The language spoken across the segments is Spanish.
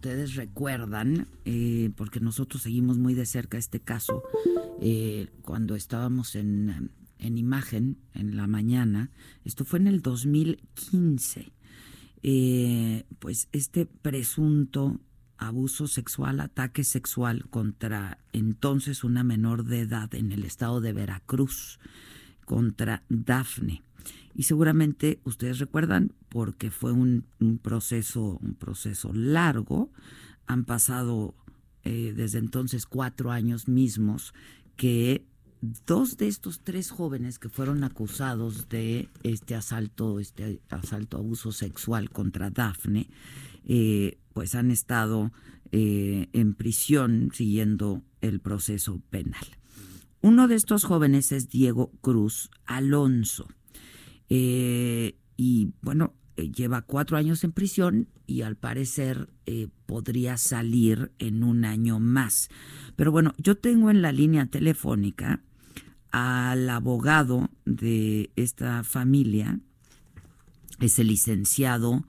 ustedes recuerdan, eh, porque nosotros seguimos muy de cerca este caso, eh, cuando estábamos en, en, imagen en la mañana, esto fue en el 2015, eh, pues este presunto abuso sexual, ataque sexual contra entonces una menor de edad en el estado de Veracruz, contra Dafne. Y seguramente ustedes recuerdan porque fue un, proceso, un proceso largo. Han pasado eh, desde entonces cuatro años mismos que dos de estos tres jóvenes que fueron acusados de este asalto, este asalto abuso sexual contra Dafne, eh, pues han estado eh, en prisión siguiendo el proceso penal. Uno de estos jóvenes es Diego Cruz Alonso. Eh, y bueno, eh, lleva cuatro años en prisión y al parecer eh, podría salir en un año más. Pero bueno, yo tengo en la línea telefónica al abogado de esta familia, es el licenciado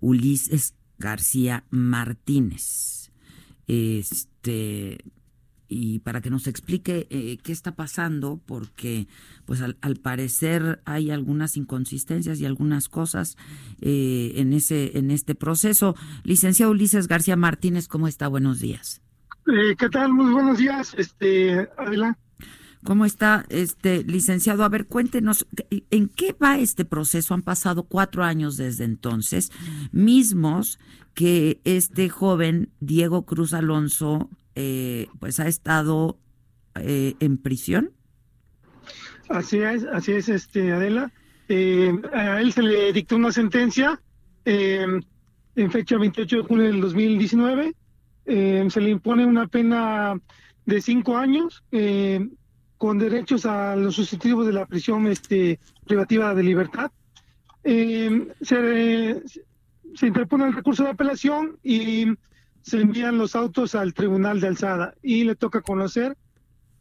Ulises García Martínez. Este, y para que nos explique eh, qué está pasando, porque pues al, parecer hay algunas inconsistencias y algunas cosas eh, en ese en este proceso. Licenciado Ulises García Martínez, ¿cómo está? Buenos días. Eh, ¿Qué tal? Muy buenos días, este Adela. ¿Cómo está, este licenciado? A ver, cuéntenos, ¿en qué va este proceso? Han pasado cuatro años desde entonces, mismos que este joven Diego Cruz Alonso eh, pues ha estado eh, en prisión. Así es, así es, este Adela. Eh, a él se le dictó una sentencia en fecha 28 de junio del 2019. se le impone una pena de cinco años con derechos a los sustitutivos de la prisión este, privativa de libertad. se, se interpone el recurso de apelación y se envían los autos al tribunal de alzada y le toca conocer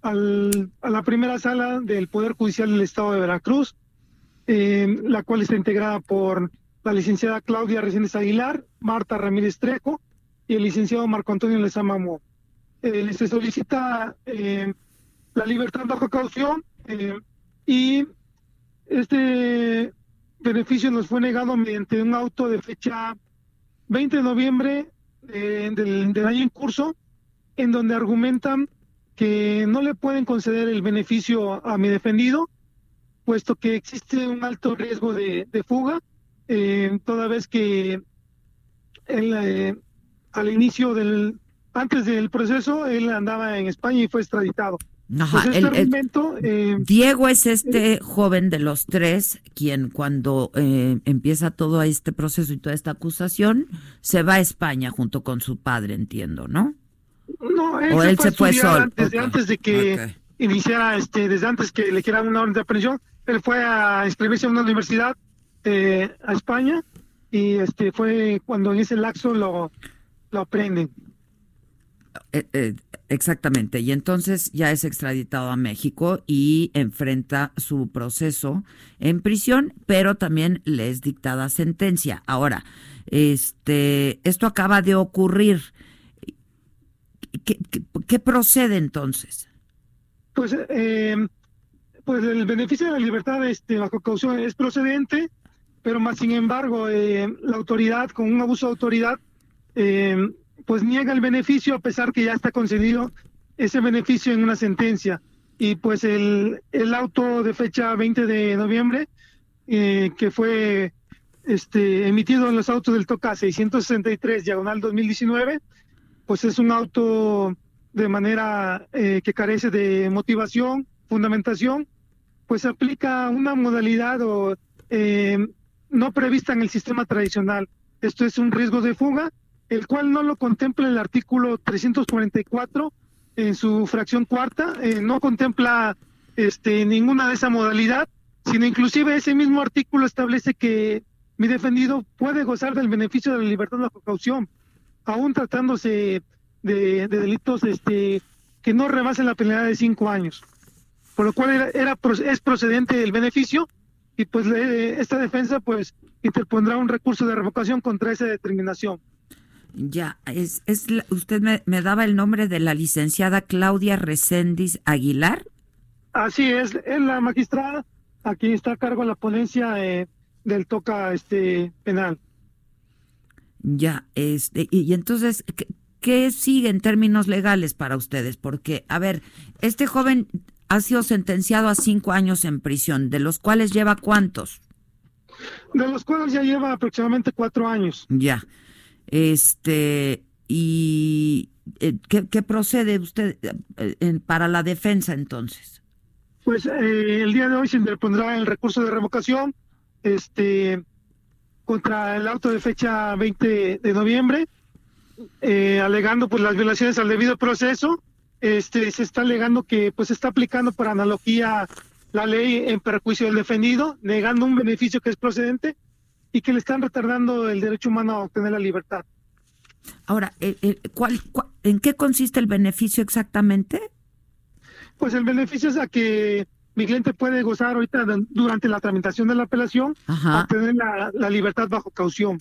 al, a la primera sala del Poder Judicial del Estado de Veracruz, eh, la cual está integrada por la licenciada Claudia Reséndez Aguilar, Marta Ramírez Trejo y el licenciado Marco Antonio Lezama Mo. Eh, se solicita eh, la libertad bajo caución eh, y este beneficio nos fue negado mediante un auto de fecha 20 de noviembre eh, del, año en curso, en donde argumentan que no le pueden conceder el beneficio a mi defendido, puesto que existe un alto riesgo de, fuga, eh, toda vez que él, eh, al inicio del, antes del proceso, él andaba en España y fue extraditado. Este eh, Diego es este joven de los tres quien cuando eh, empieza todo este proceso y toda esta acusación se va a España junto con su padre, entiendo, ¿no? No, él, se, fue, solo. Desde antes de que iniciara, este, desde antes que le quieran una orden de aprehensión, él fue a inscribirse en una universidad eh, a España y este fue cuando en ese laxo lo, lo aprenden. Eh, eh, exactamente, y entonces ya es extraditado a México y enfrenta su proceso en prisión, pero también le es dictada sentencia. Ahora, este, esto acaba de ocurrir. ¿Qué, procede entonces? Pues, eh, pues el beneficio de la libertad este, bajo caución es procedente, pero más sin embargo, la autoridad, con un abuso de autoridad, pues niega el beneficio a pesar que ya está concedido ese beneficio en una sentencia. Y pues el, el auto de fecha 20 de noviembre, eh, que fue este, emitido en los autos del TOCA 663, diagonal 2019, pues es un auto de manera eh, que carece de motivación, fundamentación, pues aplica una modalidad o, eh, no prevista en el sistema tradicional. Esto es un riesgo de fuga el cual no lo contempla el artículo 344 en su fracción cuarta, eh, no contempla este, ninguna de esa modalidad, sino inclusive ese mismo artículo establece que mi defendido puede gozar del beneficio de la libertad de caución, aún tratándose de, delitos este, que no rebasen la penalidad de cinco años. Por lo cual era, es procedente el beneficio y pues esta defensa pues interpondrá un recurso de revocación contra esa determinación. Ya, es, es usted me, me, daba el nombre de la licenciada Claudia Recendis Aguilar. Así es, es la magistrada, aquí está a cargo la ponencia eh, del toca este penal. Ya, este, y, y entonces, ¿qué, ¿qué sigue en términos legales para ustedes? Porque, a ver, este joven ha sido sentenciado a cinco años en prisión, de los cuales lleva cuántos? De los cuales ya lleva aproximadamente cuatro años. Ya. Este, y eh, ¿qué, ¿qué, procede usted eh, para la defensa entonces? Pues eh, el día de hoy se interpondrá el recurso de revocación este contra el auto de fecha 20 de noviembre, eh, alegando pues las violaciones al debido proceso. Este se está alegando que pues se está aplicando por analogía la ley en perjuicio del defendido, negando un beneficio que es procedente y que le están retardando el derecho humano a obtener la libertad. Ahora, ¿cuál, cuál, en qué consiste el beneficio exactamente? Pues el beneficio es a que mi cliente puede gozar ahorita durante la tramitación de la apelación, a obtener la, la, libertad bajo caución.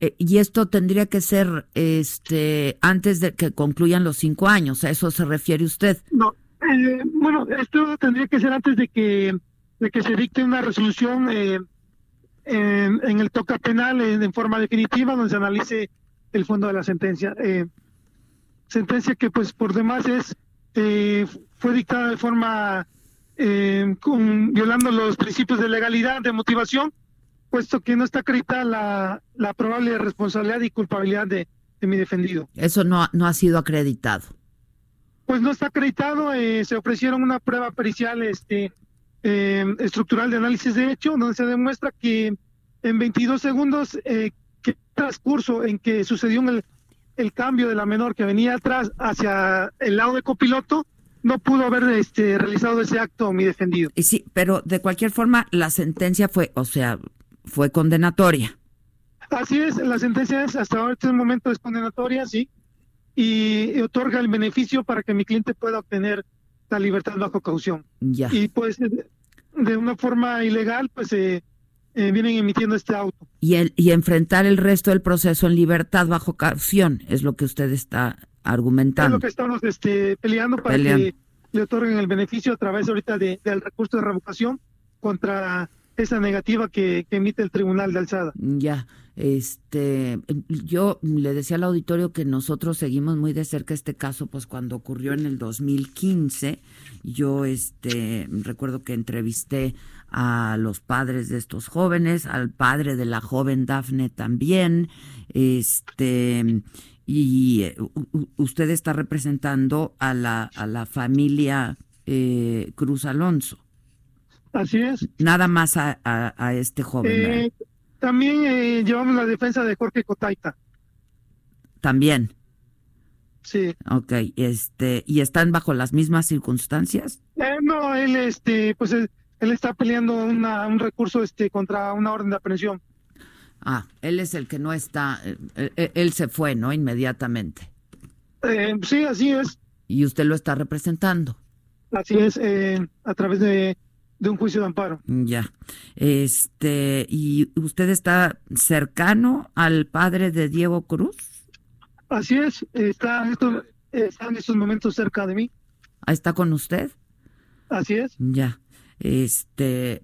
Eh, y esto tendría que ser este antes de que concluyan los cinco años, ¿a eso se refiere usted? No, eh, bueno, esto tendría que ser antes de que, de que se dicte una resolución eh, en, en, el toca penal en, en, forma definitiva, donde se analice el fondo de la sentencia. Eh, sentencia que pues por demás es eh, fue dictada de forma eh, con, violando los principios de legalidad, de motivación, puesto que no está acreditada la, la probable responsabilidad y culpabilidad de, de, mi defendido. Eso no, no ha sido acreditado. Pues no está acreditado, eh, se ofrecieron una prueba pericial este, eh, estructural de análisis de hecho, donde se demuestra que en 22 segundos, eh, que transcurso en que sucedió el, el cambio de la menor que venía atrás hacia el lado de copiloto, no pudo haber este, realizado ese acto mi defendido. Y sí, pero de cualquier forma la sentencia fue, o sea, fue condenatoria. Así es, la sentencia es hasta ahora este momento es condenatoria, sí, y, y, otorga el beneficio para que mi cliente pueda obtener la libertad bajo caución. Ya. Y pues de, una forma ilegal, pues eh, eh, vienen emitiendo este auto. Y, el, y enfrentar el resto del proceso en libertad bajo caución es lo que usted está argumentando. Es lo que estamos este, peleando para peleando. que le otorguen el beneficio a través ahorita de, del recurso de revocación contra esa negativa que, que, emite el Tribunal de Alzada. Ya, este, yo le decía al auditorio que nosotros seguimos muy de cerca este caso, pues cuando ocurrió en el 2015, yo este, recuerdo que entrevisté a los padres de estos jóvenes, al padre de la joven Dafne también, este, y usted está representando a la, a la familia eh, Cruz Alonso. Así es. Nada más a, a, a este joven. Eh, también eh, llevamos la defensa de Jorge Cotaita. También. Sí. Ok, este, ¿y están bajo las mismas circunstancias? Eh, no, él, este, pues él, él está peleando una, un recurso, este, contra una orden de aprehensión. Ah, él es el que no está, él, él se fue, ¿no? Inmediatamente. Eh, sí, así es. ¿Y usted lo está representando? Así es, eh, a través de, de, un juicio de amparo. Ya. Este, ¿y usted está cercano al padre de Diego Cruz? Así es, está en estos, está en estos momentos cerca de mí. ¿Está con usted? Así es. Ya. Este,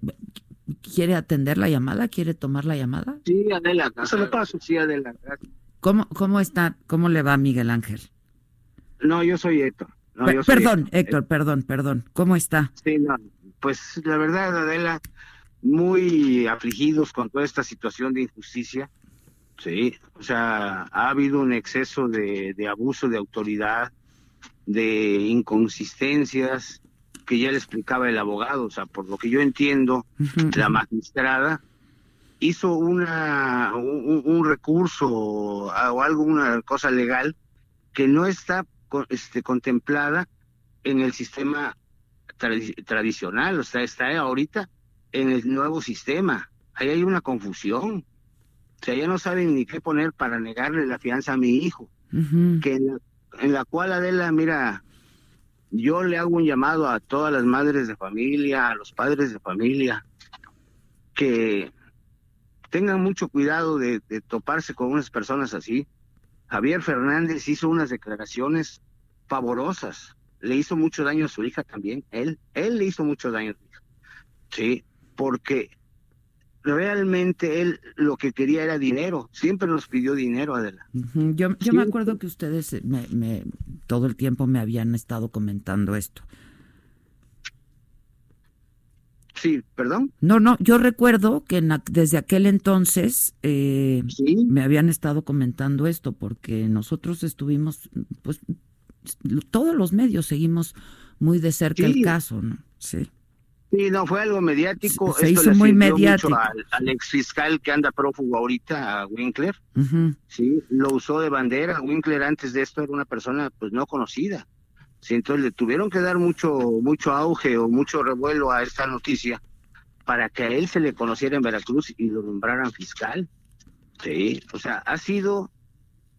¿Quiere atender la llamada? ¿Quiere tomar la llamada? Sí, Adela. Se lo paso. Sí, Adela. ¿Cómo, ¿Cómo está? ¿Cómo le va Miguel Ángel? No, yo soy Héctor. No, P yo soy perdón, Héctor. Héctor, perdón, perdón. ¿Cómo está? Sí, no, pues la verdad, Adela, muy afligidos con toda esta situación de injusticia. Sí, o sea, ha habido un exceso de, de abuso de autoridad, de inconsistencias, que ya le explicaba el abogado, o sea, por lo que yo entiendo, uh -huh. la magistrada hizo una un, un, recurso o algo, una cosa legal que no está este, contemplada en el sistema tradi tradicional, o sea, está ahorita en el nuevo sistema. Ahí hay una confusión. O sea, ya no saben ni qué poner para negarle la fianza a mi hijo. Uh -huh. Que en la, en la cual Adela, mira, yo le hago un llamado a todas las madres de familia, a los padres de familia, que tengan mucho cuidado de, de toparse con unas personas así. Javier Fernández hizo unas declaraciones favorosas. Le hizo mucho daño a su hija también. Él, él le hizo mucho daño a su hija. Sí, porque realmente él lo que quería era dinero. Siempre nos pidió dinero, Adela. Yo, yo me acuerdo que ustedes me, todo el tiempo me habían estado comentando esto. Sí, perdón. No, no, yo recuerdo que desde aquel entonces eh, me habían estado comentando esto, porque nosotros estuvimos, pues, todos los medios seguimos muy de cerca el caso, ¿no? Sí. Sí, no, fue algo mediático. Se, hizo muy mediático. al, al, ex fiscal que anda prófugo ahorita, a Winkler. Sí, lo usó de bandera. Winkler antes de esto era una persona pues no conocida. Sí, entonces le tuvieron que dar mucho, mucho auge o mucho revuelo a esta noticia para que a él se le conociera en Veracruz y lo nombraran fiscal. Sí, o sea, ha sido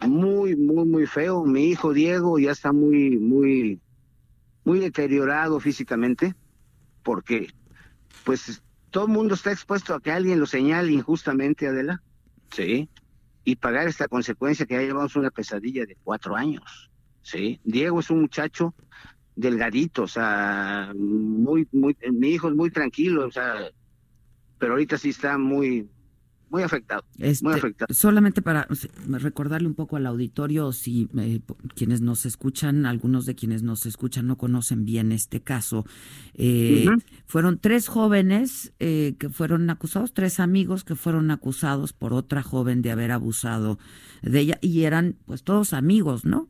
muy, muy, muy feo. Mi hijo Diego ya está muy, muy, muy deteriorado físicamente porque pues todo el mundo está expuesto a que alguien lo señale injustamente, Adela, sí, y pagar esta consecuencia que ya llevamos una pesadilla de cuatro años, sí. Diego es un muchacho delgadito, o sea, muy, muy, mi hijo es muy tranquilo, o sea, pero ahorita sí está muy, muy afectado, muy este, afectado. Solamente para recordarle un poco al auditorio, si eh, quienes nos escuchan, algunos de quienes nos escuchan no conocen bien este caso, eh, fueron tres jóvenes eh, que fueron acusados, tres amigos que fueron acusados por otra joven de haber abusado de ella y eran pues todos amigos, ¿no?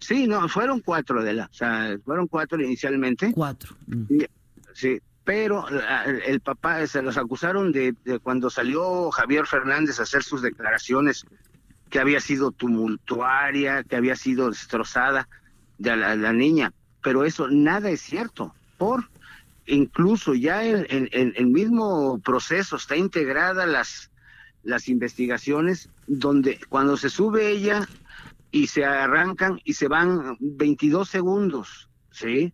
Sí, no, fueron cuatro de la, o sea, fueron cuatro inicialmente. Cuatro. Sí, pero el papá se los acusaron de, cuando salió Javier Fernández a hacer sus declaraciones que había sido tumultuaria, que había sido destrozada de la, niña, pero eso nada es cierto, por incluso ya en, el mismo proceso está integrada las las investigaciones donde cuando se sube ella y se arrancan y se van 22 segundos, ¿sí?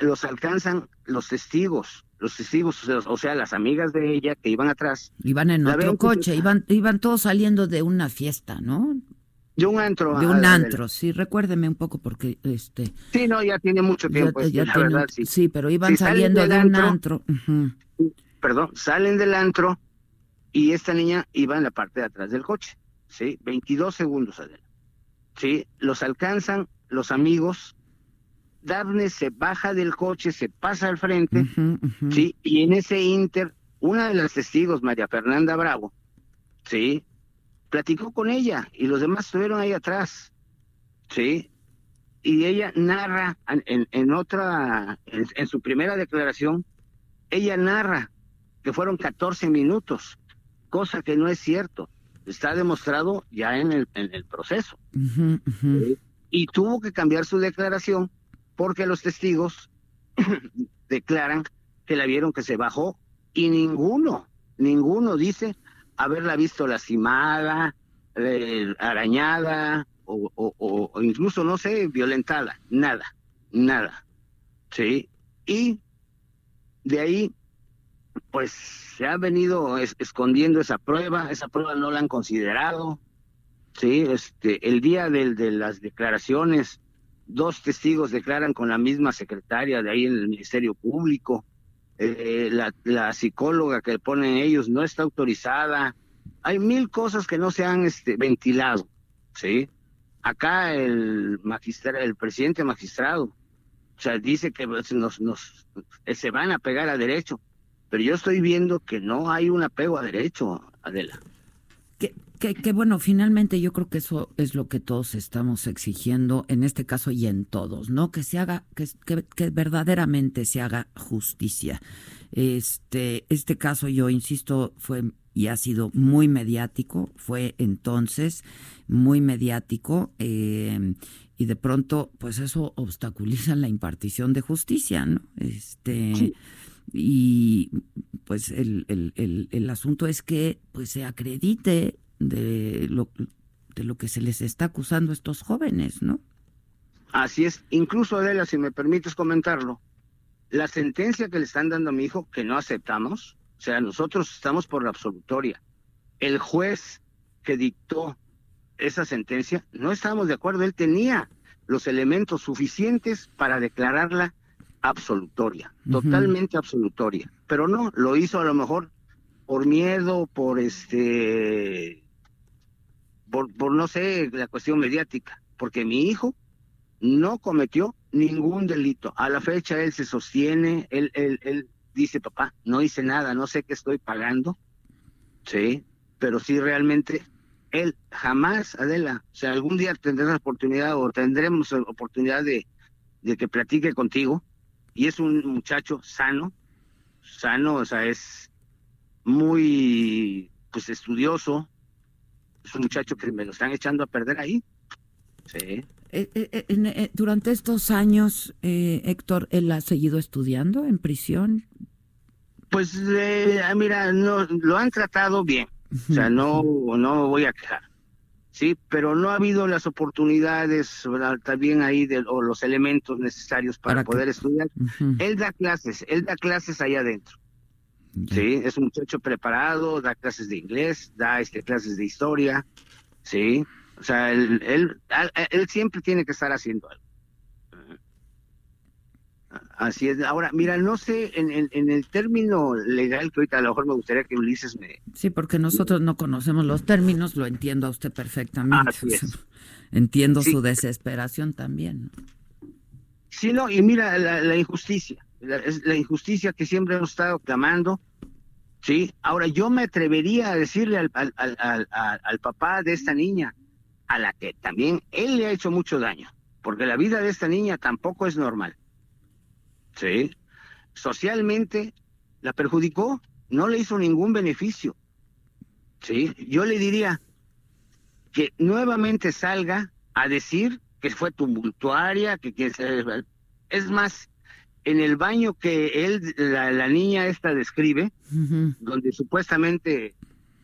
Los alcanzan los testigos, los testigos, o sea, las amigas de ella que iban atrás. Iban en otro coche, iban, iban todos saliendo de una fiesta, ¿no? De un antro. De un antro, sí, recuérdeme un poco porque este. Sí, no, ya tiene mucho tiempo. Ya, la verdad, sí. sí. pero iban saliendo de un antro. Perdón, salen del antro y esta niña iba en la parte de atrás del coche, sí, 22 segundos adelante. Sí, los alcanzan los amigos Daphne se baja del coche, se pasa al frente, ¿sí? Y en ese inter, una de las testigos, María Fernanda Bravo, ¿sí? Platicó con ella y los demás estuvieron ahí atrás, ¿sí? Y ella narra en, en otra, en, su primera declaración, ella narra que fueron 14 minutos, cosa que no es cierto. Está demostrado ya en el, en el proceso. Y tuvo que cambiar su declaración porque los testigos declaran que la vieron que se bajó y ninguno, ninguno dice haberla visto lastimada, eh, arañada o, incluso, no sé, violentada, nada, nada. ¿Sí? Y de ahí, pues se ha venido escondiendo esa prueba, esa prueba no la han considerado. Sí, este, el día de, de las declaraciones dos testigos declaran con la misma secretaria de ahí en el Ministerio Público, eh, la, psicóloga que ponen ellos no está autorizada, hay mil cosas que no se han este, ventilado, ¿sí? Acá el magistrado, el presidente magistrado, o sea, dice que pues, nos, nos, eh, se van a pegar a derecho, pero yo estoy viendo que no hay un apego a derecho, Adela. Que, bueno, finalmente yo creo que eso es lo que todos estamos exigiendo en este caso y en todos, ¿no? Que se haga, que, que, verdaderamente se haga justicia. Este, este caso, yo insisto, fue y ha sido muy mediático, fue entonces muy mediático, eh, y de pronto, pues eso obstaculiza la impartición de justicia, ¿no? Este. y pues el, el, el, el, asunto es que pues se acredite de lo, de lo que se les está acusando a estos jóvenes, ¿no? Así es. Incluso, Adela, si me permites comentarlo, la sentencia que le están dando a mi hijo, que no aceptamos, o sea, nosotros estamos por la absolutoria. El juez que dictó esa sentencia, no estábamos de acuerdo. Él tenía los elementos suficientes para declararla absolutoria, totalmente absolutoria. Pero no, lo hizo a lo mejor por miedo, por este, por, no sé, la cuestión mediática, porque mi hijo no cometió ningún delito. A la fecha él se sostiene, él, él, él dice, papá, no hice nada, no sé qué estoy pagando, sí, pero sí realmente él jamás, Adela, o sea, algún día tendrás la oportunidad o tendremos la oportunidad de, de que platique contigo, y es un muchacho sano, sano, o sea, es muy, pues, estudioso, es un muchacho que me lo están echando a perder ahí, sí. Eh, eh, eh, durante estos años, Héctor, ¿él ha seguido estudiando en prisión? Pues ah, mira, no, lo han tratado bien, o sea, no, no voy a quejar, sí, pero no ha habido las oportunidades también ahí de, o los elementos necesarios para, poder estudiar. Él da clases, él da clases allá adentro. Sí, es un muchacho preparado, da clases de inglés, da este, clases de historia, sí, o sea, él, él, él siempre tiene que estar haciendo algo. Así es. Ahora, mira, no sé, en, en, el término legal que ahorita a lo mejor me gustaría que Ulises me... Sí, porque nosotros no conocemos los términos, lo entiendo a usted perfectamente. Entiendo su desesperación también. Sí, no, y mira, la, injusticia, la, la, injusticia que siempre hemos estado clamando, ¿sí? Ahora, yo me atrevería a decirle al, al, al, al papá de esta niña, a la que también él le ha hecho mucho daño, porque la vida de esta niña tampoco es normal. ¿Sí? Socialmente la perjudicó, no le hizo ningún beneficio. ¿Sí? Yo le diría que nuevamente salga a decir que fue tumultuaria, que, que es más, en el baño que él, la, niña esta describe, donde supuestamente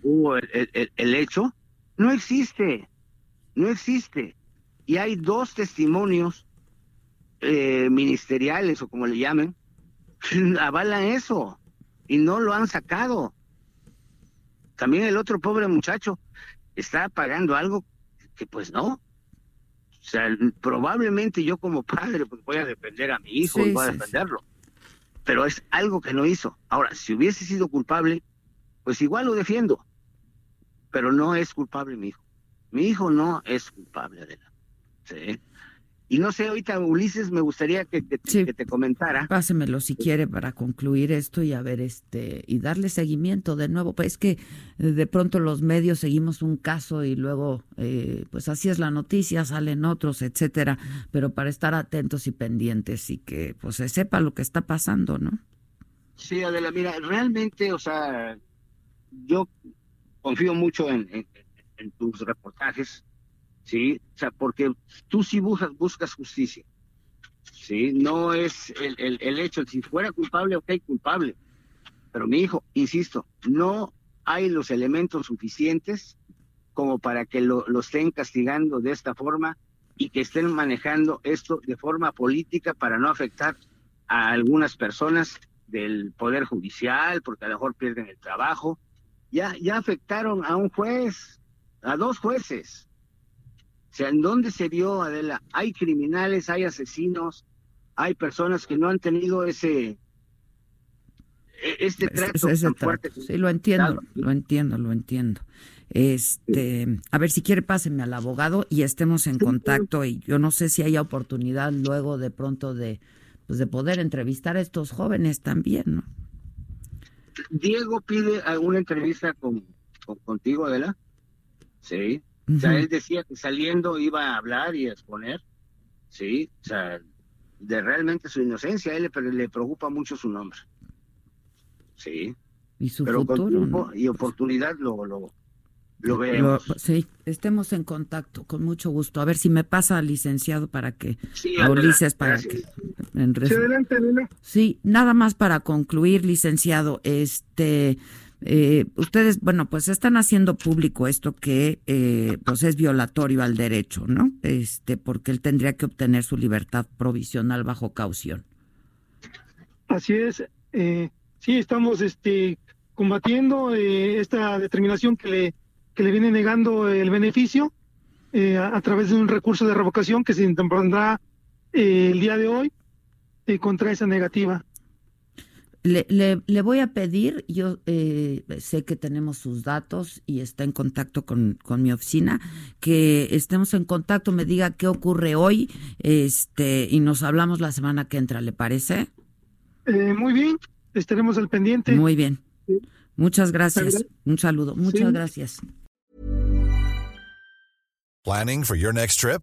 hubo el, hecho, no existe no existe. Y hay dos testimonios eh, ministeriales o como le llamen, avalan eso y no lo han sacado. También el otro pobre muchacho está pagando algo que pues no. O sea, probablemente yo como padre pues voy a defender a mi hijo y voy a defenderlo. Pero es algo que no hizo. Ahora, si hubiese sido culpable, pues igual lo defiendo. Pero no es culpable mi hijo. Mi hijo no es culpable de la. ¿sí? Y no sé, ahorita Ulises me gustaría que, te comentara. Pásemelo si quiere para concluir esto y a ver este y darle seguimiento de nuevo. Pues es que eh, de pronto los medios seguimos un caso y luego eh, pues así es la noticia, salen otros, etcétera. Pero para estar atentos y pendientes y que pues se sepa lo que está pasando, ¿no? Sí, Adela, mira, realmente, o sea, yo confío mucho en en tus reportajes, ¿sí? O sea, porque tú sí buscas, buscas justicia, ¿sí? No es el, el, hecho, si fuera culpable, ok, culpable. Pero mi hijo, insisto, no hay los elementos suficientes como para que lo, lo estén castigando de esta forma y que estén manejando esto de forma política para no afectar a algunas personas del Poder Judicial, porque a lo mejor pierden el trabajo. Ya, ya afectaron a un juez, a dos jueces. O sea, ¿en dónde se vio, Adela? Hay criminales, hay asesinos, hay personas que no han tenido ese e, este trato tan fuerte. Sí, lo entiendo, lo entiendo, lo entiendo. Este, a ver si quiere pásenme al abogado y estemos en contacto y yo no sé si hay oportunidad luego de pronto de pues de poder entrevistar a estos jóvenes también, ¿no? Diego pide alguna entrevista con contigo, Adela. ¿sí? O sea, él decía que saliendo iba a hablar y a exponer, ¿sí? O sea, de realmente su inocencia, a él le, le preocupa mucho su nombre, ¿sí? Y su Pero futuro, y oportunidad lo, lo, lo veremos. sí, estemos en contacto, con mucho gusto. A ver si me pasa al licenciado para que, sí, a Ulises, para que... En sí, adelante, sí, nada más para concluir, licenciado, este... Eh, ustedes, bueno, pues están haciendo público esto que eh, pues es violatorio al derecho, ¿no? Este, porque él tendría que obtener su libertad provisional bajo caución. Así es. Eh, sí, estamos este, combatiendo eh, esta determinación que le, que le viene negando el beneficio eh, a, través de un recurso de revocación que se interpondrá eh, el día de hoy contra esa negativa. Le, le, voy a pedir, yo sé que tenemos sus datos y está en contacto con, con, mi oficina, que estemos en contacto, me diga qué ocurre hoy este y nos hablamos la semana que entra, ¿le parece? muy bien, estaremos al pendiente. Muy bien. Muchas gracias. Un saludo. Muchas sí. gracias. Planning for your next trip?